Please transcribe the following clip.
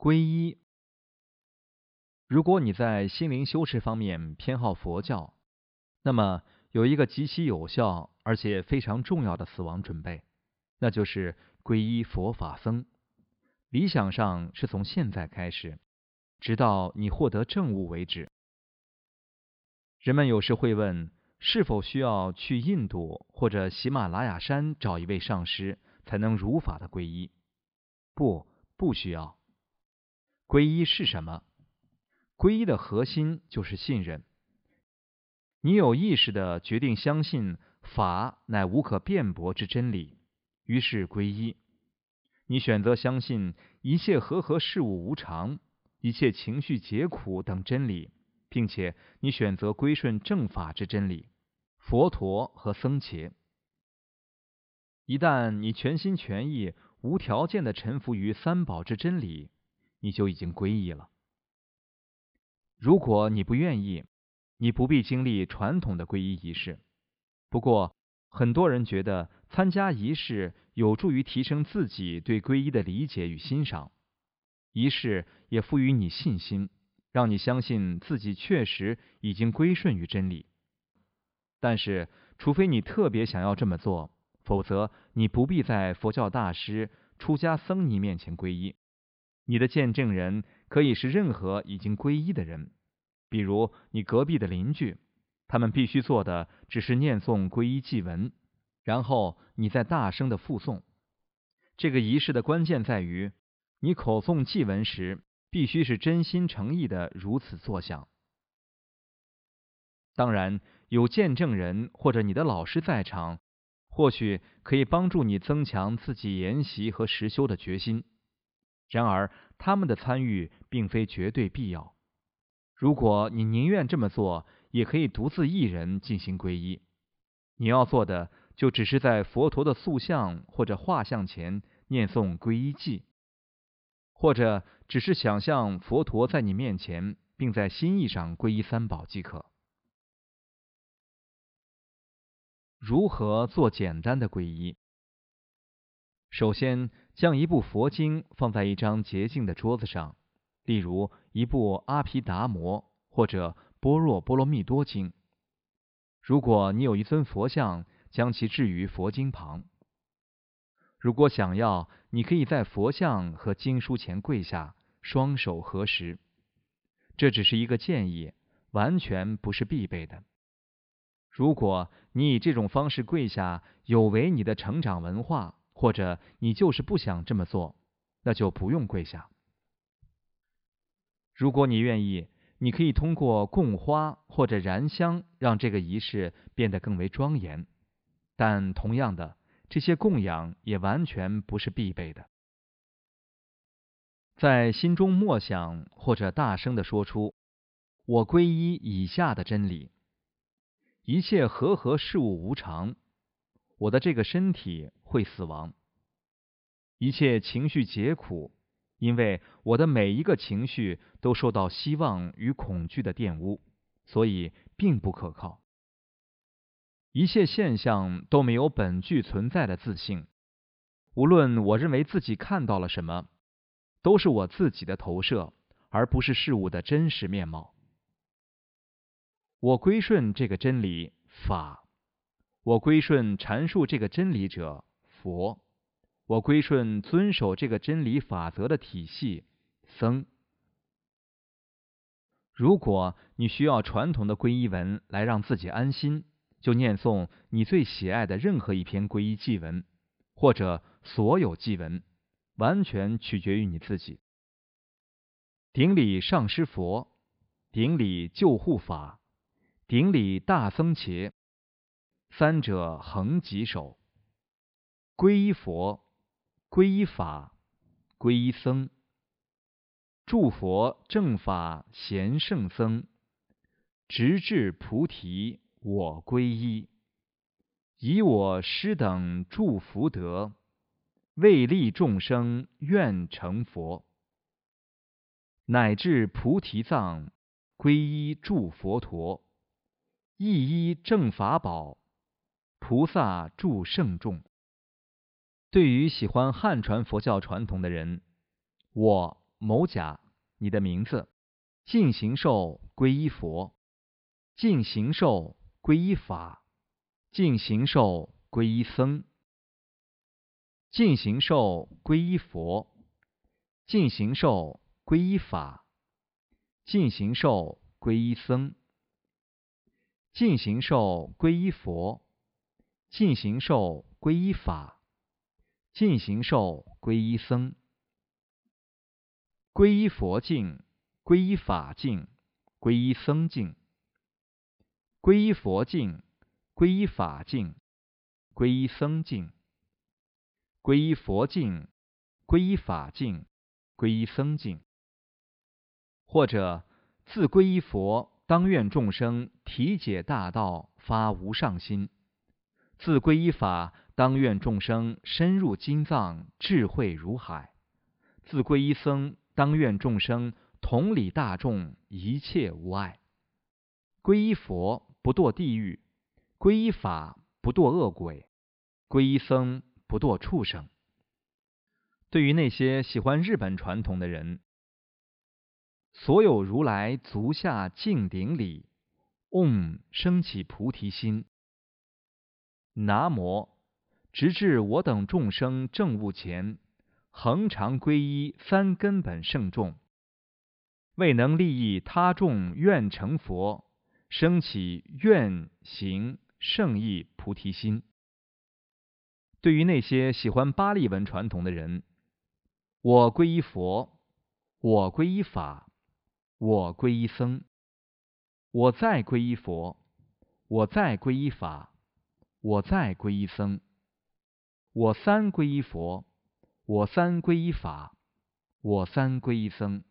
皈依。如果你在心灵修持方面偏好佛教，那么有一个极其有效而且非常重要的死亡准备，那就是皈依佛法僧。理想上是从现在开始，直到你获得正悟为止。人们有时会问，是否需要去印度或者喜马拉雅山找一位上师，才能如法的皈依？不，不需要。皈依是什么？皈依的核心就是信任。你有意识的决定相信法乃无可辩驳之真理，于是皈依。你选择相信一切和合事物无常，一切情绪皆苦等真理，并且你选择归顺正法之真理，佛陀和僧伽。一旦你全心全意、无条件的臣服于三宝之真理，你就已经皈依了。如果你不愿意，你不必经历传统的皈依仪式。不过，很多人觉得参加仪式有助于提升自己对皈依的理解与欣赏，仪式也赋予你信心，让你相信自己确实已经归顺于真理。但是，除非你特别想要这么做，否则你不必在佛教大师、出家僧尼面前皈依。你的见证人可以是任何已经皈依的人，比如你隔壁的邻居，他们必须做的只是念诵皈依祭文，然后你再大声的复诵。这个仪式的关键在于，你口诵祭文时必须是真心诚意的如此作响。当然，有见证人或者你的老师在场，或许可以帮助你增强自己研习和实修的决心。然而，他们的参与并非绝对必要。如果你宁愿这么做，也可以独自一人进行皈依。你要做的，就只是在佛陀的塑像或者画像前念诵皈依偈，或者只是想象佛陀在你面前，并在心意上皈依三宝即可。如何做简单的皈依？首先。将一部佛经放在一张洁净的桌子上，例如一部《阿毗达摩》或者《般若波罗蜜多经》。如果你有一尊佛像，将其置于佛经旁。如果想要，你可以在佛像和经书前跪下，双手合十。这只是一个建议，完全不是必备的。如果你以这种方式跪下，有违你的成长文化。或者你就是不想这么做，那就不用跪下。如果你愿意，你可以通过供花或者燃香让这个仪式变得更为庄严。但同样的，这些供养也完全不是必备的。在心中默想或者大声的说出“我皈依以下的真理：一切和合事物无常。”我的这个身体会死亡，一切情绪皆苦，因为我的每一个情绪都受到希望与恐惧的玷污，所以并不可靠。一切现象都没有本具存在的自信，无论我认为自己看到了什么，都是我自己的投射，而不是事物的真实面貌。我归顺这个真理法。我归顺阐述这个真理者佛，我归顺遵守这个真理法则的体系僧。如果你需要传统的皈依文来让自己安心，就念诵你最喜爱的任何一篇皈依祭文，或者所有祭文，完全取决于你自己。顶礼上师佛，顶礼救护法，顶礼大僧伽。三者恒棘手，皈依佛，皈依法，皈依僧。祝佛正法贤圣僧，直至菩提我皈依。以我师等祝福德，为利众生愿成佛。乃至菩提藏，皈依祝佛陀，一依正法宝。菩萨祝圣众。对于喜欢汉传佛教传统的人，我某甲，你的名字，尽形寿皈依佛，尽形寿皈依法，尽形寿皈依僧，尽形寿皈依佛，尽形寿皈依法，尽形寿皈依僧，尽形寿皈依佛，尽形寿皈依法，尽形寿皈依僧。皈依佛境，皈依法境，皈依僧境；皈依佛境，皈依法境，皈依僧境；皈依佛境，皈依法境，皈依僧境。或者自皈依佛，当愿众生体解大道，发无上心；自皈依法，当愿众生深入经藏，智慧如海；自皈依僧。当愿众生同理大众，一切无碍。皈依佛不堕地狱，皈依法不堕恶鬼，皈依僧不堕畜生。对于那些喜欢日本传统的人，所有如来足下敬顶礼，嗡升起菩提心，南无，直至我等众生正悟前。恒常皈依三根本圣众，未能利益他众愿成佛，生起愿行圣意菩提心。对于那些喜欢巴利文传统的人，我皈依佛，我皈依法，我皈依僧，我再皈依佛，我再皈依法，我再皈依僧，我三皈依佛。我三皈依法，我三皈依僧。